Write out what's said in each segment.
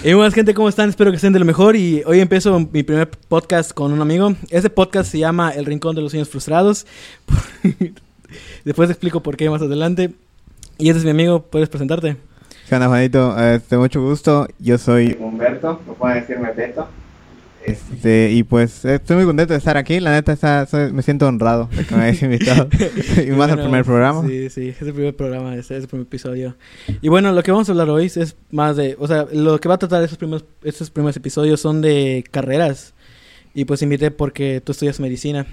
Hey, buenas gente, ¿cómo están? Espero que estén de lo mejor y hoy empiezo mi primer podcast con un amigo. Este podcast se llama El Rincón de los Sueños Frustrados. Después te explico por qué más adelante. Y este es mi amigo, ¿puedes presentarte? ¿Qué onda, Juanito? Este, mucho gusto. Yo soy Humberto, me pueden decirme Beto. Este, y pues estoy muy contento de estar aquí. La neta, está, me siento honrado de que me hayas invitado. y más al primer programa. Sí, sí, es el primer programa, es el primer episodio. Y bueno, lo que vamos a hablar hoy es más de. O sea, lo que va a tratar estos primeros, estos primeros episodios son de carreras. Y pues invité porque tú estudias medicina.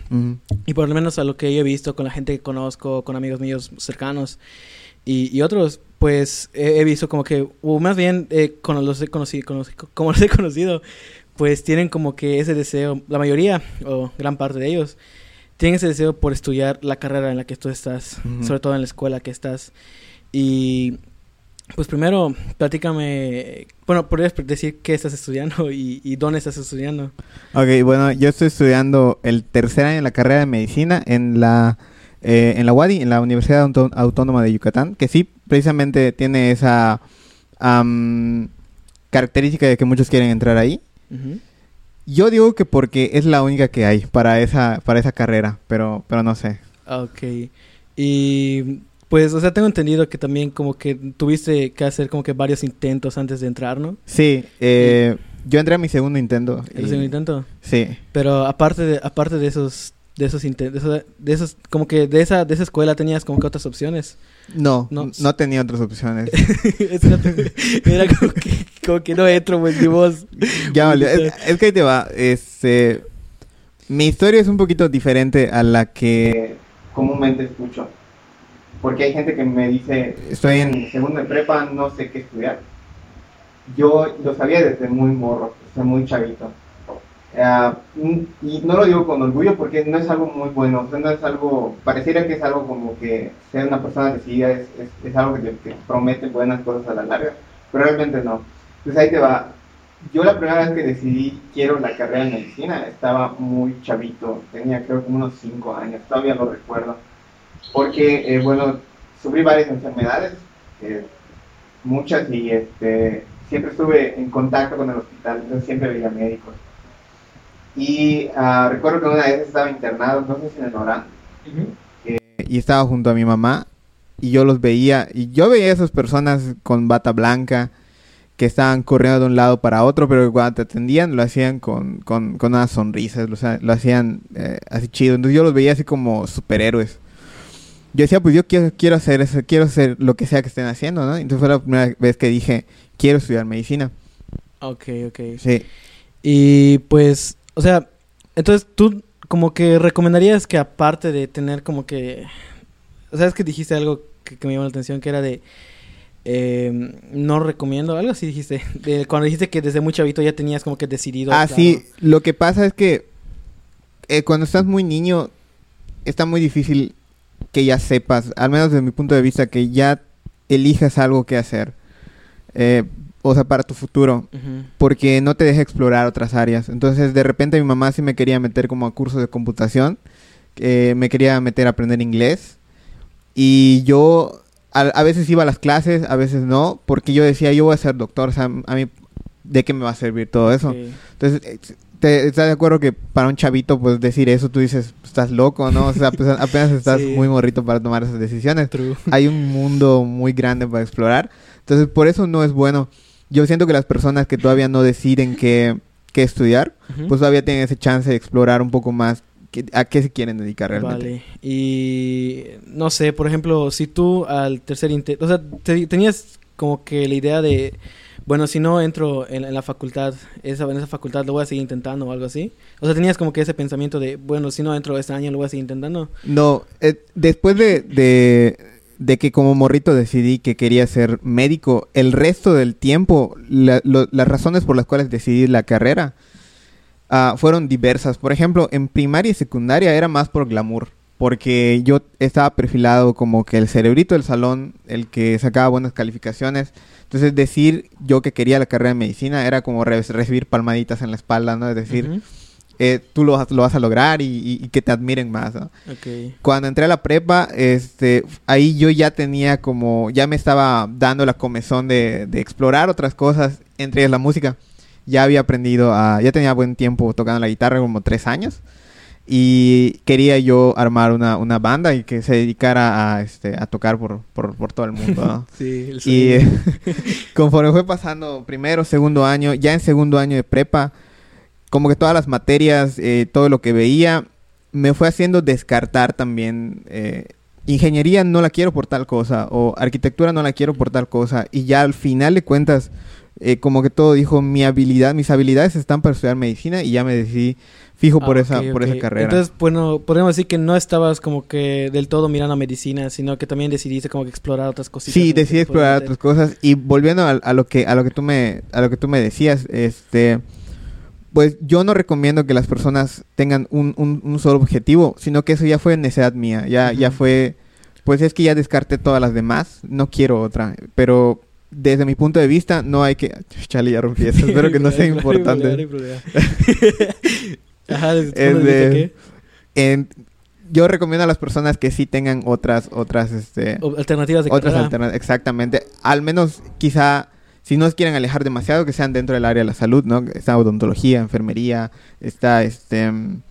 Y por lo menos a lo que yo he visto con la gente que conozco, con amigos míos cercanos y, y otros, pues he, visto como que, o más bien, eh, con los he conocido, como los he conocido, pues tienen como que ese deseo, la mayoría o gran parte de ellos, tienen ese deseo por estudiar la carrera en la que tú estás, sobre todo en la escuela que estás. Y pues primero, platícame, bueno, podrías decir qué estás estudiando y, dónde estás estudiando. Ok, bueno, yo estoy estudiando el tercer año de la carrera de medicina en la, eh, en la UADI, en la Universidad Autónoma de Yucatán, que sí, precisamente tiene esa característica de que muchos quieren entrar ahí. Yo digo que porque es la única que hay para esa, para esa carrera, pero, pero no sé. Ok. Y pues, o sea, tengo entendido que también como que tuviste que hacer como que varios intentos antes de entrar, ¿no? Sí, eh, yo entré a mi segundo intento. ¿El segundo intento? Sí. Pero aparte de, aparte de esos de esos intentos, de esos, como que de esa, de esa escuela tenías como que otras opciones. No, no, no tenía otras opciones. era como que, como que no entro, pues, ni vos. Ya, es, es, que ahí te va, este, mi historia es un poquito diferente a la que comúnmente escucho. Porque hay gente que me dice, estoy en segundo de prepa, no sé qué estudiar. Yo lo sabía desde muy morro, desde muy chavito eh, y no lo digo con orgullo porque no es algo muy bueno, no es algo, pareciera que es algo como que ser una persona decidida es, es, algo que, promete buenas cosas a la larga, pero realmente no. Entonces ahí te va. Yo la primera vez que decidí quiero la carrera de medicina estaba muy chavito, tenía creo como unos 5 años, todavía lo recuerdo, porque eh, bueno, sufrí varias enfermedades, eh, muchas y este, siempre estuve en contacto con el hospital, entonces siempre veía médicos y uh, recuerdo que una vez estaba internado, no sé si en el y estaba junto a mi mamá y yo los veía. Y yo veía a esas personas con bata blanca que estaban corriendo de un lado para otro, pero cuando te atendían lo hacían con, con, con unas sonrisas, lo, lo hacían eh, así chido. Entonces yo los veía así como superhéroes. Yo decía, pues yo quiero, quiero hacer eso, quiero hacer lo que sea que estén haciendo, ¿no? Entonces fue la primera vez que dije, quiero estudiar medicina. Ok, ok. Sí. Y pues o sea, entonces tú como que recomendarías que aparte de tener como que... O sea, es que dijiste algo que, me llamó la atención, que era de... Eh, no recomiendo, algo así dijiste. cuando dijiste que desde muy chavito ya tenías como que decidido. Ah, sí. Lo que pasa es que eh, cuando estás muy niño está muy difícil que ya sepas, al menos desde mi punto de vista, que ya elijas algo que hacer. Eh, o sea, para tu futuro, porque no te deja explorar otras áreas. Entonces, de repente mi mamá sí me quería meter como a cursos de computación, me quería meter a aprender inglés, y yo a, veces iba a las clases, a veces no, porque yo decía, yo voy a ser doctor, o sea, a mí, ¿de qué me va a servir todo eso? Entonces, eh, te, ¿estás de acuerdo que para un chavito, pues decir eso, tú dices, estás loco, ¿no? O sea, pues, apenas estás muy morrito para tomar esas decisiones. Hay un mundo muy grande para explorar. Entonces, por eso no es bueno yo siento que las personas que todavía no deciden qué, estudiar, pues todavía tienen ese chance de explorar un poco más a qué se quieren dedicar realmente. Vale. Y no sé, por ejemplo, si tú al tercer intento, o sea, tenías como que la idea de, bueno, si no entro en, la facultad, esa, en esa facultad lo voy a seguir intentando o algo así. O sea, tenías como que ese pensamiento de, bueno, si no entro este año lo voy a seguir intentando. No, eh, después de de que como morrito decidí que quería ser médico, el resto del tiempo, las razones por las cuales decidí la carrera ah, fueron diversas. Por ejemplo, en primaria y secundaria era más por glamour, porque yo estaba perfilado como que el cerebrito del salón, el que sacaba buenas calificaciones. Entonces decir yo que quería la carrera de medicina era como recibir palmaditas en la espalda, ¿no? Es decir, eh, tú lo, vas- lo vas a lograr y, y- y que te admiren más, ¿no? Cuando entré a la prepa, este, ahí yo ya tenía como, ya me estaba dando la comezón de, de explorar otras cosas, entre ellas la música. Ya había aprendido a, ya tenía buen tiempo tocando la guitarra, como tres años. Y quería yo armar una, una banda y que se dedicara a, este, a tocar por, por, por todo el mundo, ¿no? Sí, el Y eh, conforme fue pasando primero, segundo año, ya en segundo año de prepa, como que todas las materias, eh, todo lo que veía, me fue haciendo descartar también. eh, ingeniería no la quiero por tal cosa, o arquitectura no la quiero por tal cosa, y ya al final de cuentas, eh, como que todo dijo, mi habilidad, mis habilidades están para estudiar medicina, y ya me decidí fijo por, Ah, esa, por esa carrera. Entonces, bueno, podríamos decir que no estabas como que del todo mirando a medicina, sino que también decidiste como que explorar otras cositas. Sí, decidí explorar otras cosas y volviendo a, a lo que a lo que tú me a lo que tú me decías, este pues yo no recomiendo que las personas tengan un, un- un solo objetivo, sino que eso ya fue necesidad mía, ya ya fue pues es que ya descarté todas las demás, no quiero otra, pero desde mi punto de vista no hay que Chale, ya rompí eso, espero que no sea importante. Ajá, Es de En- yo recomiendo a las personas que sí tengan otras otras este Alternativas de otras alternativas, exactamente. Al menos quizá si no quieren alejar demasiado, que sean dentro del área de la salud, ¿no? Está odontología, enfermería, está este, mm,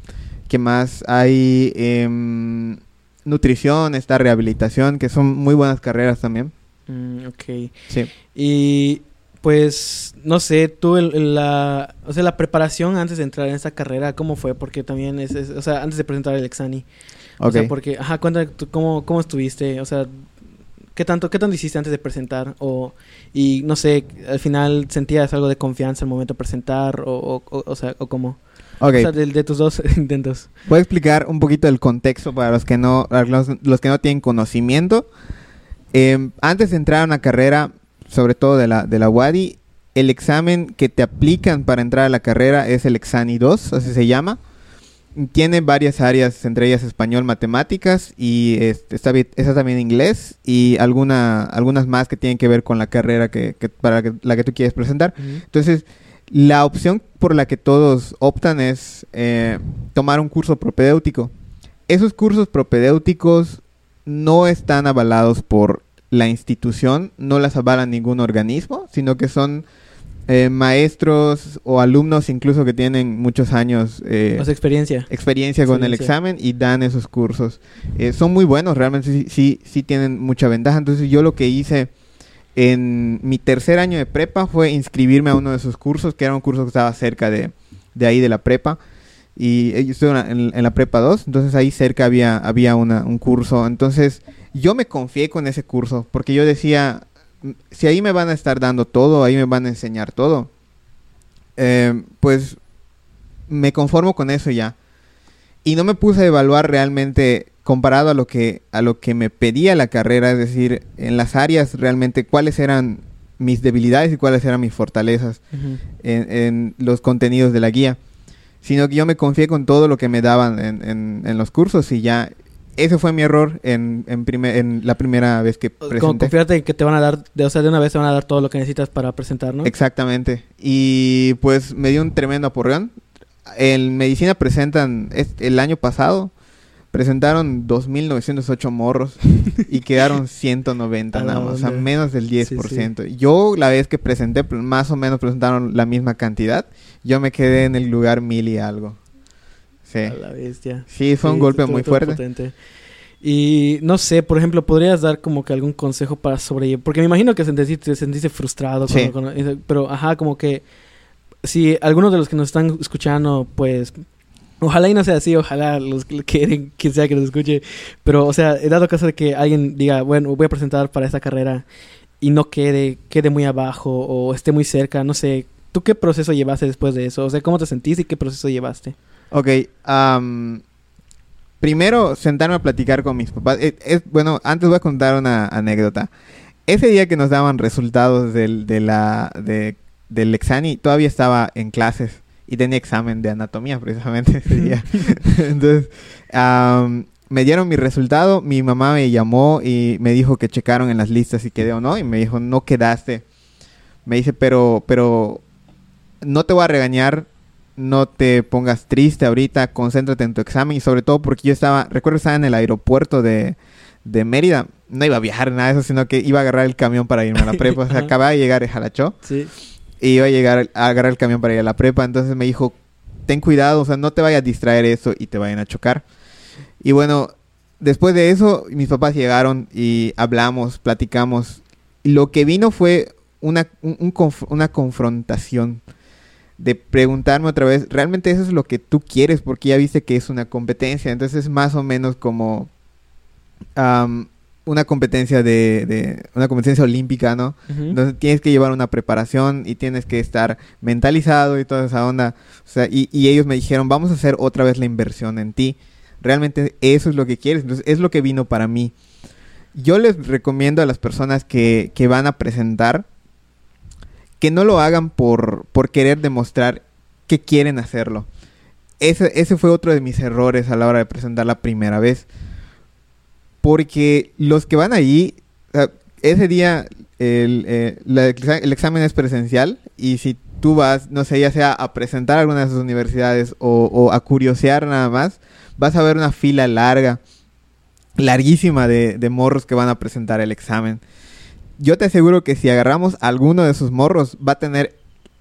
¿qué más? Hay em, nutrición, está rehabilitación, que son muy buenas carreras también. Mm, ok. Sí. Y pues, no sé, tú, el- la, o sea, la preparación antes de entrar en esta carrera, ¿cómo fue? Porque también es, es- o sea, antes de presentar el exani. O Ok. sea, porque, ajá, cuéntame cómo, cómo estuviste, o sea, ¿qué tanto, qué tanto hiciste antes de presentar? O, y no sé, al final sentías algo de confianza al momento de presentar, o, o, o, o sea, o cómo. Ok. O sea, de, de tus dos intentos. Voy a explicar un poquito el contexto para los que no, los, los que no tienen conocimiento. Em, antes de entrar a una carrera, sobre todo de la, de la WADI, el examen que te aplican para entrar a la carrera es el Exani 2, así se llama. Tiene varias áreas, entre ellas español, matemáticas y este, está, está también inglés y alguna, algunas más que tienen que ver con la carrera que, que- para que- la que tú quieres presentar. Entonces, la opción por la que todos optan es eh, tomar un curso propedéutico. Esos cursos propedéuticos no están avalados por la institución, no las avala ningún organismo, sino que son eh, maestros o alumnos incluso que tienen muchos años eh, sea, experiencia. experiencia con el examen y dan esos cursos. Eh, son muy buenos, realmente sí, sí, sí tienen mucha ventaja. Entonces yo lo que hice en mi tercer año de prepa fue inscribirme a uno de esos cursos, que era un curso que estaba cerca de, de ahí de la prepa. Y eh, yo estuve en la, en- la prepa 2, entonces ahí cerca había, había una, un curso. Entonces yo me confié con ese curso, porque yo decía, "Mm, si ahí me van a estar dando todo, ahí me van a enseñar todo, eh, pues me conformo con eso ya. Y no me puse a evaluar realmente comparado a lo que a lo que me pedía la carrera, es decir, en las áreas realmente cuáles eran mis debilidades y cuáles eran mis fortalezas en, en los contenidos de la guía, sino que yo me confié con todo lo que me daban en, en- en los cursos y ya ese fue mi error en, en, primer- en la primera vez que Como presenté. confiarte en que te van a dar, de, o sea, de una vez te van a dar todo lo que necesitas para presentar, ¿no? Exactamente. Y pues me dio un tremendo aporreón. En medicina presentan, es- el año pasado, presentaron 2.908 morros y quedaron 190 A la nada más, o sea, menos del Sí, 10%. Yo la vez que presenté, pues, más o menos presentaron la misma cantidad. Yo me quedé en el lugar mil y algo. Sí. A la bestia. Sí, fue un golpe muy fuerte. potente. Y no sé, por ejemplo, ¿podrías dar como que algún consejo para sobrellevar? Porque me imagino que sentiste, te sentiste frustrado. Sí. cuando- cuando- pero, ajá, como que si algunos de los que nos están escuchando, pues, ojalá y no sea así, ojalá los que quieren, quien sea que nos escuche. Pero, o sea, he dado caso de que alguien diga, bueno, voy a presentar para esta carrera y no quede, quede muy abajo o esté muy cerca, no sé. ¿Tú qué proceso llevaste después de eso? O sea, ¿cómo te sentiste y qué proceso llevaste? Ok, primero sentarme a platicar con mis papás. Eh, es- bueno, antes voy a contar una anécdota. Ese día que nos daban resultados del, de la, de- del exani, todavía estaba en clases y tenía examen de anatomía precisamente ese día. Entonces, me dieron mi resultado, mi mamá me llamó y me dijo que checaron en las listas si quedé o no y me dijo, no quedaste. Me dice, pero, pero no te voy a regañar, no te pongas triste ahorita, concéntrate en tu examen y sobre todo porque yo estaba, recuerdo estaba en el aeropuerto de, de Mérida, no iba a viajar nada de eso, sino que iba a agarrar el camión para irme a la prepa, o sea, acababa de llegar de Jalachó Sí. y iba a llegar a agarrar el camión para ir a la prepa, entonces me dijo, ten cuidado, o sea, no te vayas a distraer eso y te vayan a chocar. Y bueno, después de eso, mis papás llegaron y hablamos, platicamos. Y lo que vino fue una, un- un conf- una confrontación de preguntarme otra vez, ¿realmente eso es lo que tú quieres? Porque ya viste que es una competencia, entonces es más o menos como una competencia de, de- una competencia olímpica, ¿no? Ujú. Entonces tienes que llevar una preparación y tienes que estar mentalizado y toda esa onda. O sea, y, y ellos me dijeron, vamos a hacer otra vez la inversión en ti. Realmente eso es lo que quieres. Entonces es lo que vino para mí. Yo les recomiendo a las personas que, que van a presentar que no lo hagan por, por querer demostrar que quieren hacerlo. Ese, ese fue otro de mis errores a la hora de presentar la primera vez. Porque los que van allí, ese día el, eh, el examen es presencial y si tú vas, no sé, ya sea a presentar a alguna de sus universidades o, o a curiosear nada más, vas a ver una fila larga, larguísima de, de morros que van a presentar el examen. Yo te aseguro que si agarramos alguno de esos morros, va a tener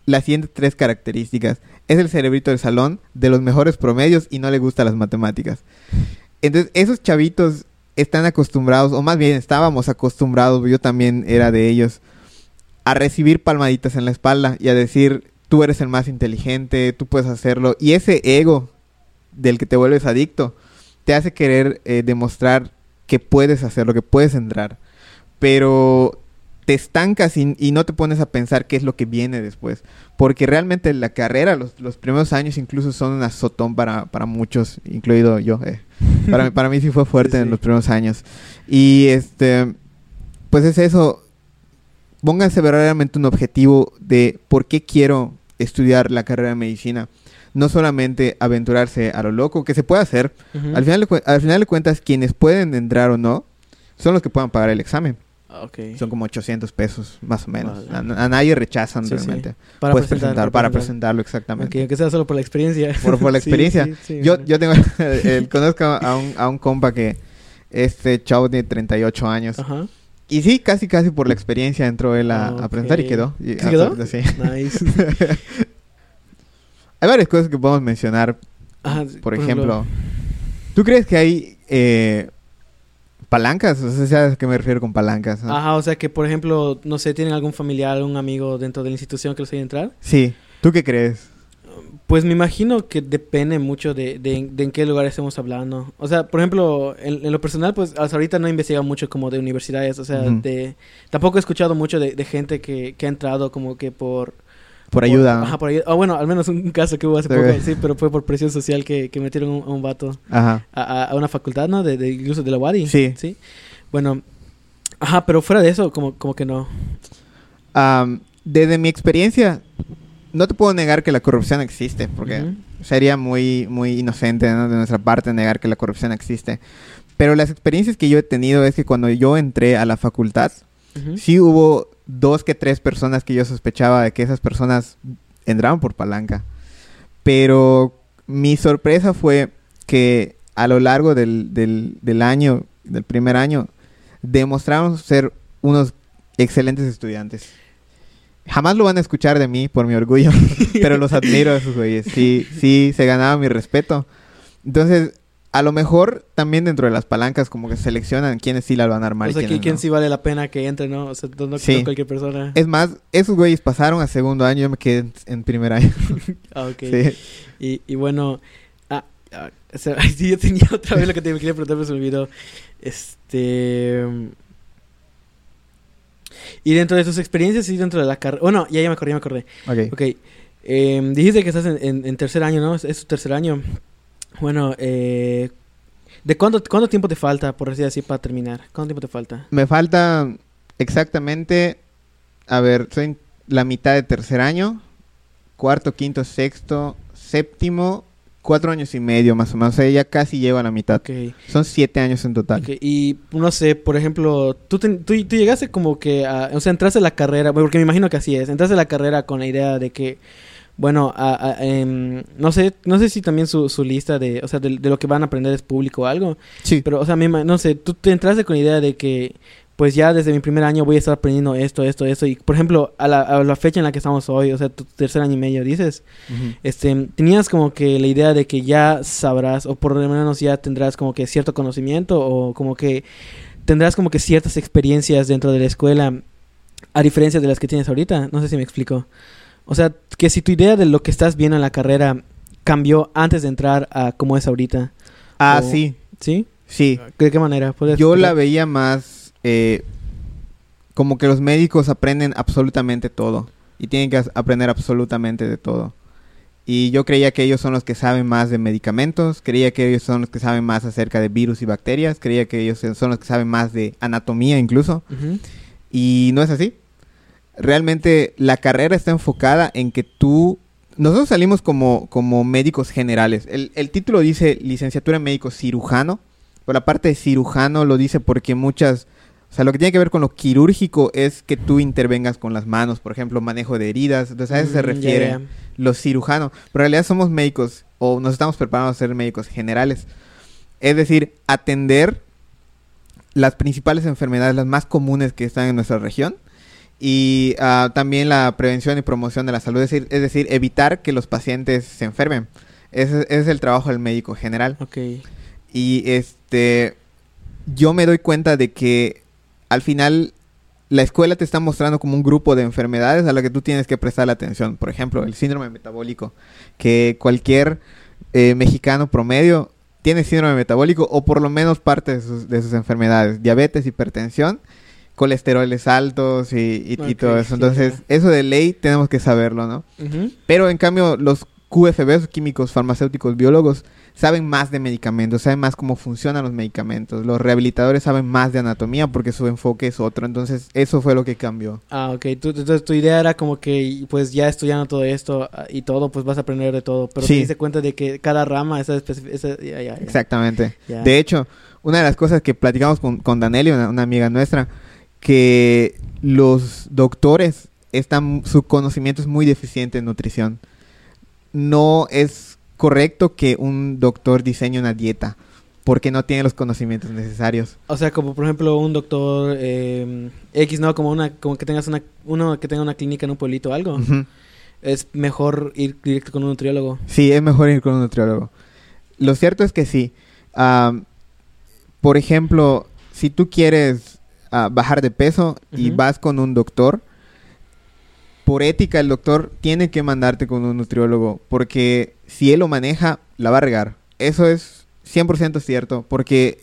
las siguientes tres características. Es el cerebrito del salón, de los mejores promedios y no le gustan las matemáticas. Entonces, esos chavitos están acostumbrados, o más bien estábamos acostumbrados, yo también era de ellos, a recibir palmaditas en la espalda y a decir, tú eres el más inteligente, tú puedes hacerlo. Y ese ego del que te vuelves adicto te hace querer eh, demostrar que puedes hacerlo, que puedes entrar. Pero te estancas y, y no te pones a pensar qué es lo que viene después. Porque realmente la carrera, los, los primeros años incluso son un azotón para, para muchos, incluido yo. eh. Para, mí- para mí sí fue fuerte Sí, en los primeros años. Y este, pues es eso. Pónganse verdaderamente un objetivo de por qué quiero estudiar la carrera de medicina. No solamente aventurarse a lo loco, que se puede hacer. Al, final al final de cuentas, quienes pueden entrar o no, son los que puedan pagar el examen. Ah. Son como 800 pesos, más o menos. Vale. A, a nadie rechazan Sí, sí. realmente. Para Puedes presentar, presentar, para presentarlo, exactamente. Ok, aunque sea solo por la experiencia. Por, por la experiencia. sí, sí, yo, bueno. yo tengo, conozco a un, a un compa que este chavo tiene 38 años. Ajá. Y sí, casi, casi por la experiencia entró él a, a presentar y quedó. Y- ¿Sí quedó? Sí. Nice. Hay varias cosas que podemos mencionar. Ajá, Por ejemplo, ¿tú crees que hay eh, palancas? O sea, ¿sabes a qué me refiero con palancas? no? Ajá, o sea que, por ejemplo, no sé, tienen algún familiar, algún amigo dentro de la institución que los quiera entrar. Sí. ¿Tú qué crees? Pues me imagino que depende mucho de, de, de en qué lugar estemos hablando. O sea, por ejemplo, en, en lo personal, pues hasta ahorita no he investigado mucho como de universidades. O sea, de... Tampoco he escuchado mucho de, de gente que, que ha entrado como que por... Por ayuda. Ajá, por ayuda. O bueno, al menos un caso que hubo hace Sí. poco, sí, pero fue por presión social que, que metieron a un, a un vato Ajá. a, a- una facultad, ¿no? De, de incluso de la UADI. Sí. Sí. Bueno, ajá, pero fuera de eso, como, como que no. Am, desde mi experiencia, no te puedo negar que la corrupción existe, porque Ujú. sería muy, muy inocente ¿no? de nuestra parte negar que la corrupción existe. Pero las experiencias que yo he tenido es que cuando yo entré a la facultad, Ujú. sí hubo dos que tres personas que yo sospechaba de que esas personas entraban por palanca. Pero mi sorpresa fue que a lo largo del, del, del año, del primer año, demostraron ser unos excelentes estudiantes. Jamás lo van a escuchar de mí por mi orgullo, pero los admiro a esos güeyes. Sí, sí, se ganaba mi respeto. Entonces, a lo mejor también dentro de las palancas como que seleccionan quiénes sí la van a armar O y sea, quiénes quién no. sí vale la pena que entre, ¿no? O sea, no, no Sí. no cualquier persona. Es más, esos güeyes pasaron a segundo año, yo me quedé en, primer año. Ah, ok. Sí. Y, y bueno, ah, ah, o sea, sí, yo tenía otra vez lo que te quería preguntar, pero se me olvidó. Este. Y dentro de tus experiencias y dentro de la carrera. Bueno, ya, ya me acordé, ya me acordé. Ok. Ok. em, dijiste que estás en, en- en tercer año, ¿no? Es, es tu tercer año. Bueno, eh, ¿de cuánto, cuánto tiempo te falta, por decir así, para terminar? ¿Cuánto tiempo te falta? Me falta exactamente, a ver, soy en la mitad de tercer año, cuarto, quinto, sexto, séptimo, cuatro años y medio más o menos. O sea, ya casi llego a la mitad. Ok. Son siete años en total. Ok, Y no sé, por ejemplo, tú, tú, tú llegaste como que a, o sea, entraste a la carrera, porque me imagino que así es, entraste a la carrera con la idea de que bueno, a- a- em, no sé, no sé si también su, su lista de, o sea, de, de lo que van a aprender es público o algo, Sí. pero, o sea, ima- no sé, tú te entraste con la idea de que, pues ya desde mi primer año voy a estar aprendiendo esto, esto, esto, y por ejemplo, a la, a la fecha en la que estamos hoy, o sea, tu tercer año y medio, dices, este, tenías como que la idea de que ya sabrás, o por lo menos ya tendrás como que cierto conocimiento, o como que tendrás como que ciertas experiencias dentro de la escuela, a diferencia de las que tienes ahorita. No sé si me explico. O sea, que si tu idea de lo que estás viendo en la carrera cambió antes de entrar a como es ahorita, Ah, O- sí, ¿sí? sí. ¿De qué manera? ¿Puedes Yo la veía más eh, como que los médicos aprenden absolutamente todo y tienen que aprender absolutamente de todo. Y yo creía que ellos son los que saben más de medicamentos, creía que ellos son los que saben más acerca de virus y bacterias, creía que ellos son los que saben más de anatomía incluso. Y no es así. Realmente la carrera está enfocada en que tú... Nosotros salimos como, como médicos generales. El, el título dice licenciatura en médico cirujano, pero la parte de cirujano lo dice porque muchas... O sea, lo que tiene que ver con lo quirúrgico es que tú intervengas con las manos, por ejemplo, manejo de heridas. Entonces a eso se Mm, refiere ya. los cirujanos. Pero en realidad somos médicos o nos estamos preparando a ser médicos generales. Es decir, atender las principales enfermedades, las más comunes que están en nuestra región. Y ah, también la prevención y promoción de la salud, es decir, es decir, evitar que los pacientes se enfermen. Ese, ese es el trabajo del médico general. Y este, yo me doy cuenta de que al final la escuela te está mostrando como un grupo de enfermedades a las que tú tienes que prestar atención. Por ejemplo, el síndrome metabólico, que cualquier eh, mexicano promedio tiene síndrome metabólico o por lo menos parte de sus, de sus enfermedades. Diabetes, hipertensión, colesteroles altos y, y- todo eso. Entonces, eso de ley tenemos que saberlo, ¿no? Pero en cambio, los QFBs, químicos, farmacéuticos, biólogos, saben más de medicamentos, saben más cómo funcionan los medicamentos. Los rehabilitadores saben más de anatomía porque su enfoque es otro. Entonces, eso fue lo que cambió. Ah, ok. Tú- entonces tu idea era como que, pues ya estudiando todo esto ah, y todo, pues vas a aprender de todo. Pero Sí. te diste cuenta de que cada rama, esa especificidad. Ya, ya, ya. Exactamente. De hecho, una de las cosas que platicamos con, con Danelli, una, una amiga nuestra, que los doctores están, su conocimiento es muy deficiente en nutrición. No es correcto que un doctor diseñe una dieta porque no tiene los conocimientos necesarios. O sea, como por ejemplo un doctor eh, X, ¿no? Como una, como que tengas una, uno que tenga una clínica en un pueblito o algo. Es mejor ir directo con un nutriólogo. Sí, es mejor ir con un nutriólogo. Lo cierto es que sí. Am, por ejemplo, si tú quieres ah, bajar de peso y vas con un doctor, por ética el doctor tiene que mandarte con un nutriólogo porque si él lo maneja, la va a regar. Eso es 100% cierto porque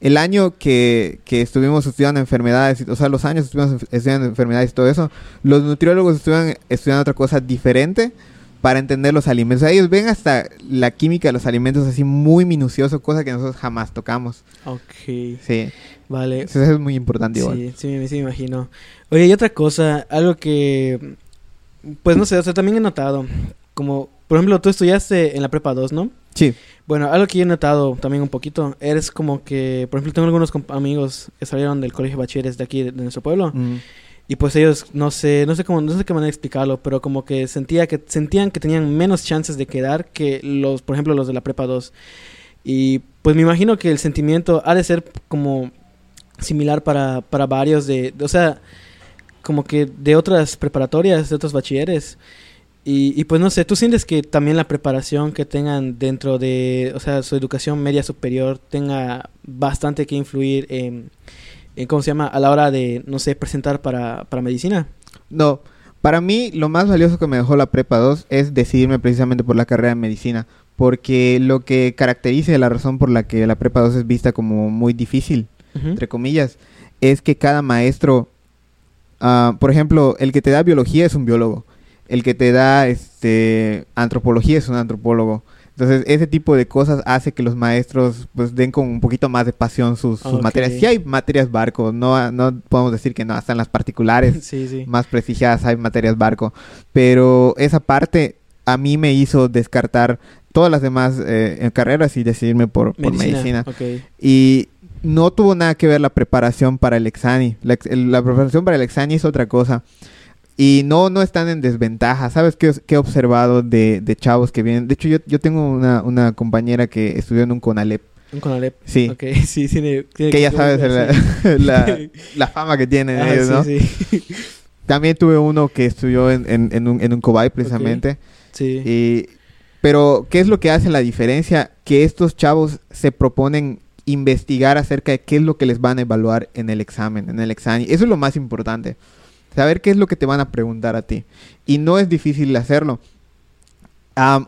el año que, que estuvimos estudiando enfermedades, o sea, los años que estuvimos estudiando enfermedades y todo eso, los nutriólogos estuvieron estudiando otra cosa diferente para entender los alimentos. O sea, ellos ven hasta la química de los alimentos así muy minucioso, cosa que nosotros jamás tocamos. Ok. Sí, Vale. eso es muy importante igual. Sí, sí, me- sí me imagino. Oye, y otra cosa, algo que, pues no sé, o sea, también he notado, como, por ejemplo, tú estudiaste en la prepa 2, ¿no? Sí. Bueno, algo que yo he notado también un poquito, eres como que, por ejemplo, tengo algunos amigos que salieron del colegio de bachilleres de aquí, de, de nuestro pueblo, Mm. Y pues ellos, no sé, no sé cómo, no sé qué manera de explicarlo, pero como que sentía que, sentían que tenían menos chances de quedar que los, por ejemplo, los de la prepa 2. Y pues me imagino que el sentimiento ha de ser como similar para, para varios de, o sea, como que de otras preparatorias, de otros bachilleres. Y, pues no sé, ¿tú sientes que también la preparación que tengan dentro de, o sea, su educación media superior tenga bastante que influir en, en ¿cómo se llama? A la hora de, no sé, presentar para, para medicina. No, para mí lo más valioso que me dejó la prepa 2 es decidirme precisamente por la carrera de medicina, porque lo que caracteriza y la razón por la que la prepa 2 es vista como muy difícil, entre comillas, es que cada maestro, ah, por ejemplo, el que te da biología es un biólogo, el que te da este antropología es un antropólogo. Entonces, ese tipo de cosas hace que los maestros pues den con un poquito más de pasión sus, materias. Sí hay materias barco, no, no podemos decir que no, hasta en las particulares Sí, sí. más prestigiadas hay materias barco. Pero esa parte a mí me hizo descartar todas las demás eh, carreras y decidirme por, por medicina. Y no tuvo nada que ver la preparación para el exani. La, la preparación para el exani es otra cosa. Y no, no están en desventaja. ¿Sabes qué, qué he observado de, de chavos que vienen? De hecho, yo, yo tengo una, una compañera que estudió en un CONALEP. Un Conalep. Sí. Ok, sí, tiene... tiene Que ya que- sabes sí. la, la, la fama que tienen Ah, ellos, ¿no? sí, sí. También tuve uno que estudió en, en, en un, en un Cobay precisamente. Sí. Y- pero, ¿qué es lo que hace la diferencia? Que estos chavos se proponen investigar acerca de qué es lo que les van a evaluar en el examen, en el examen. Eso es lo más importante. Saber qué es lo que te van a preguntar a ti. Y no es difícil hacerlo.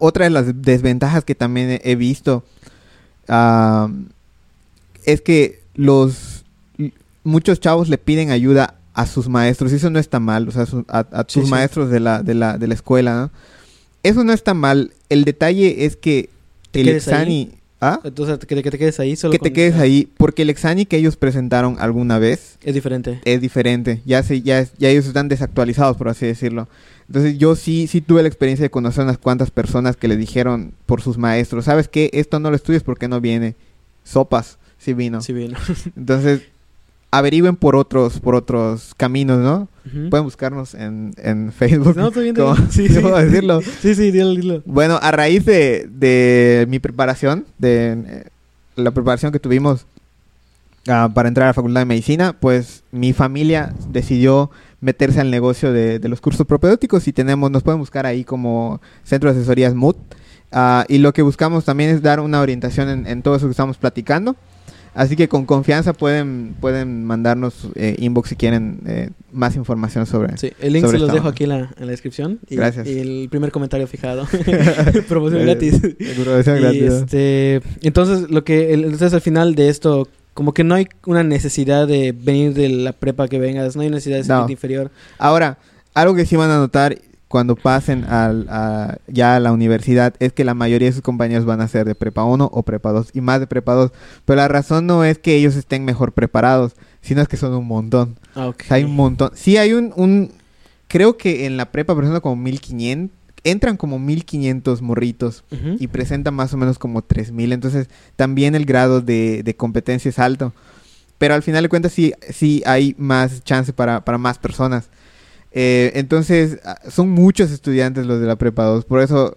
Otra de las desventajas que también he- visto es que los muchos chavos le piden ayuda a sus maestros y eso no está mal, o sea, su- a, a Sí, tus sí. maestros de la, de la, de la escuela, ¿no? Eso no está mal. El detalle es que ¿Te el exani, ¿ah? Entonces, que, que te quedes ahí solo que te quedes ahí, porque el exani que ellos presentaron alguna vez Es diferente. es diferente. Ya se, ya, ya ellos están desactualizados, por así decirlo. Entonces yo sí, sí tuve la experiencia de conocer unas cuantas personas que le dijeron por sus maestros, ¿sabes qué? Esto no lo estudies porque no viene. Sopas, sí vino. Sí, bien. Entonces, averigüen por otros, por otros caminos, ¿no? Pueden buscarnos en, en Facebook. No, está bien, ¿Cómo? Sí, ¿Sí decirlo? Sí, sí, dilo, dilo. Bueno, a raíz de, de mi preparación, de eh, la preparación que tuvimos ah, para entrar a la Facultad de Medicina, pues mi familia decidió meterse al negocio de, de los cursos propedéuticos y tenemos, nos pueden buscar ahí como Centro de Asesorías MUT. Ah, y lo que buscamos también es dar una orientación en, en todo eso que estamos platicando. Así que con confianza pueden, pueden mandarnos eh, inbox si quieren eh, más información sobre... Sí, el link se los dejo onda. aquí en la, en la descripción. Y, Gracias. Y el primer comentario fijado. Promoción gratis. Programación Y, gratis. este, entonces, lo que entonces al final de esto, como que no hay una necesidad de venir de la prepa que vengas, no hay necesidad de No. sentirte inferior. Ahora, algo que sí van a notar cuando pasen al, a- ya a la universidad es que la mayoría de sus compañeros van a ser de prepa 1 o prepa 2 y más de prepa 2. Pero la razón no es que ellos estén mejor preparados, sino es que son un montón. Ah, ok. O sea, hay un montón. Sí, hay un, un creo que en la prepa presentan como 1500, entran como 1500 morritos y presentan más o menos como 3000. Entonces, también el grado de, de competencia es alto. Pero al final de cuentas, sí, sí hay más chance para, para más personas. Eh, entonces, ah, son muchos estudiantes los de la prepa 2. Por eso,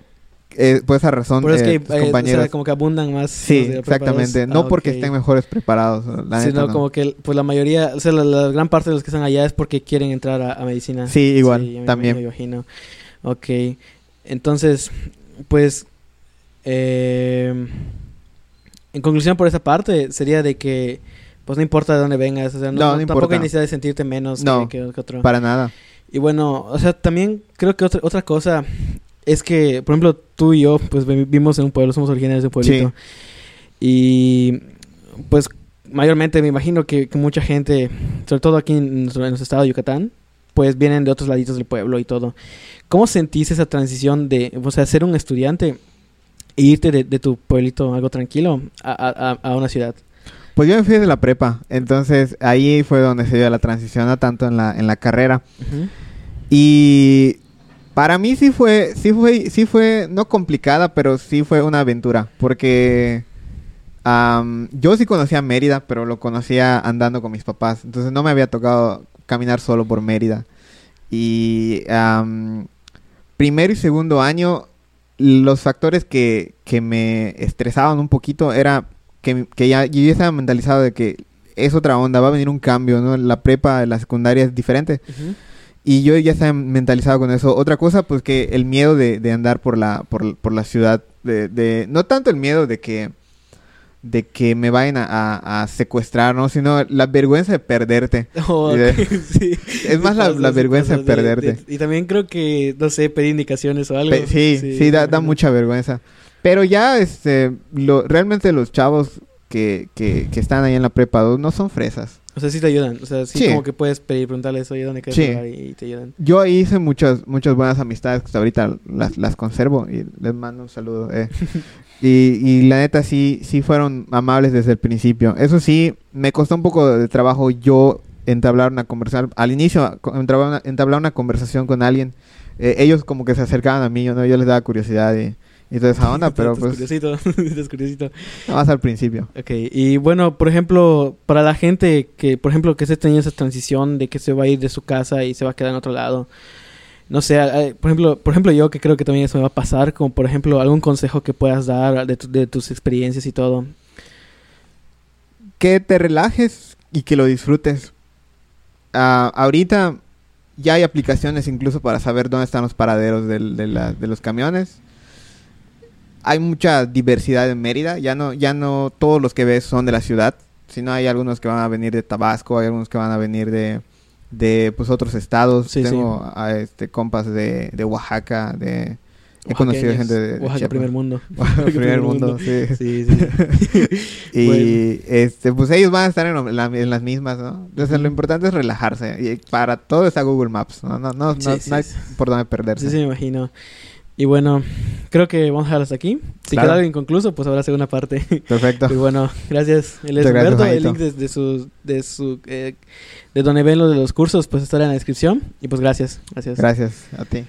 eh, por esa razón, es eh, que tus eh, o compañeros. sea, como que abundan más. sí, exactamente. No Ah, porque estén mejores preparados. La neta, Sino no. como que pues la mayoría, o sea, la, la gran parte de los que están allá es porque quieren entrar a, a medicina. Sí, igual, también. Me imagino. Ok. Entonces, pues, eh, en conclusión por esa parte, sería de que, pues no importa de dónde vengas, o sea, no, No, no- no tampoco importa. hay necesidad de sentirte menos No, que, que- que otro. Para nada. Y bueno, o sea, también creo que otra, otra cosa es que, por ejemplo, tú y yo, pues vi- vivimos en un pueblo, somos originarios de un pueblito. Y pues mayormente me imagino que, que mucha gente, sobre todo aquí en nuestro, en nuestro estado de Yucatán, pues vienen de otros laditos del pueblo y todo. ¿Cómo sentís esa transición de, o sea, ser un estudiante e irte de, de tu pueblito algo tranquilo a- a- a una ciudad? Pues yo me fui de la prepa. Entonces, ahí fue donde se dio la transición, a tanto en la, en la carrera. Y para mí sí fue, sí fue, sí fue, no complicada, pero sí fue una aventura. Porque yo sí conocía Mérida, pero lo conocía andando con mis papás. Entonces no me había tocado caminar solo por Mérida. Y primero y segundo año, los factores que, que me estresaban un poquito era que, que ya, yo ya estaba mentalizado de que es otra onda, va a venir un cambio, ¿no? La prepa, la secundaria es diferente. Y yo ya estaba mentalizado con eso. Otra cosa, pues que el miedo de, de andar por la, por, por la ciudad, de, de- no tanto el miedo de que, de que me vayan a, a- a secuestrar, ¿no? Sino la vergüenza de perderte. Oh, sí. Es más la- Sí vergüenza sí de perderte. y también creo que, no sé, pedir indicaciones o algo. Pe- sí, sí, da, da mucha vergüenza. Pero ya, este, lo, realmente los chavos que, que, que están ahí en la prepa 2 no son fresas. O sea, sí te ayudan. O sea, sí, Sí. como que puedes pedir, preguntarles, oye, ¿dónde quieres Sí. Y te ayudan. Yo ahí hice muchas, muchas buenas amistades que hasta ahorita las, las conservo y les mando un saludo. eh. y, y la neta sí, sí fueron amables desde el principio. Eso sí, me costó un poco de trabajo yo entablar una conversación. Al inicio, entablar una, entablar una conversación con alguien. Eh, ellos como que se acercaban a mí, yo, ¿no? yo les daba curiosidad y, y toda esa onda, pero pues curiosito, estás curiosito. más al principio. Ok, y bueno, por ejemplo, para la gente que, por ejemplo, que esté teniendo esa transición de que se va a ir de su casa y se va a quedar en otro lado, no sé, por ejemplo, por ejemplo yo que creo que también eso me va a pasar, como por ejemplo algún consejo que puedas dar de, tu- de tus experiencias y todo. que te relajes y que lo disfrutes. Ah, ahorita ya hay aplicaciones incluso para saber dónde están los paraderos del- de, la- de los camiones. Hay mucha diversidad en Mérida. Ya no, ya no todos los que ves son de la ciudad, sino hay algunos que van a venir de Tabasco, hay algunos que van a venir de, de pues otros estados. Sí, sí. Tengo a, este compas de, de Oaxaca, de he conocido gente de, de Oaxaca primer mundo. Oaxaca, primer mundo, sí. Sí, sí. Y Bueno. este, pues ellos van a estar en, la- en las mismas, ¿no? Entonces lo Ujú. importante es relajarse. Y para todo está Google Maps, ¿no? No, no, no, no hay por dónde perderse. Sí, sí, me imagino. Y bueno, creo que vamos a dejar hasta aquí. Si Claro. queda algo inconcluso, pues habrá segunda parte. Perfecto. Y bueno, gracias. Él es Muchas gracias, Humberto. El link de, de su, de su, eh, de donde ven lo de los cursos, pues estará en la descripción. Y pues gracias. Gracias. Gracias a ti.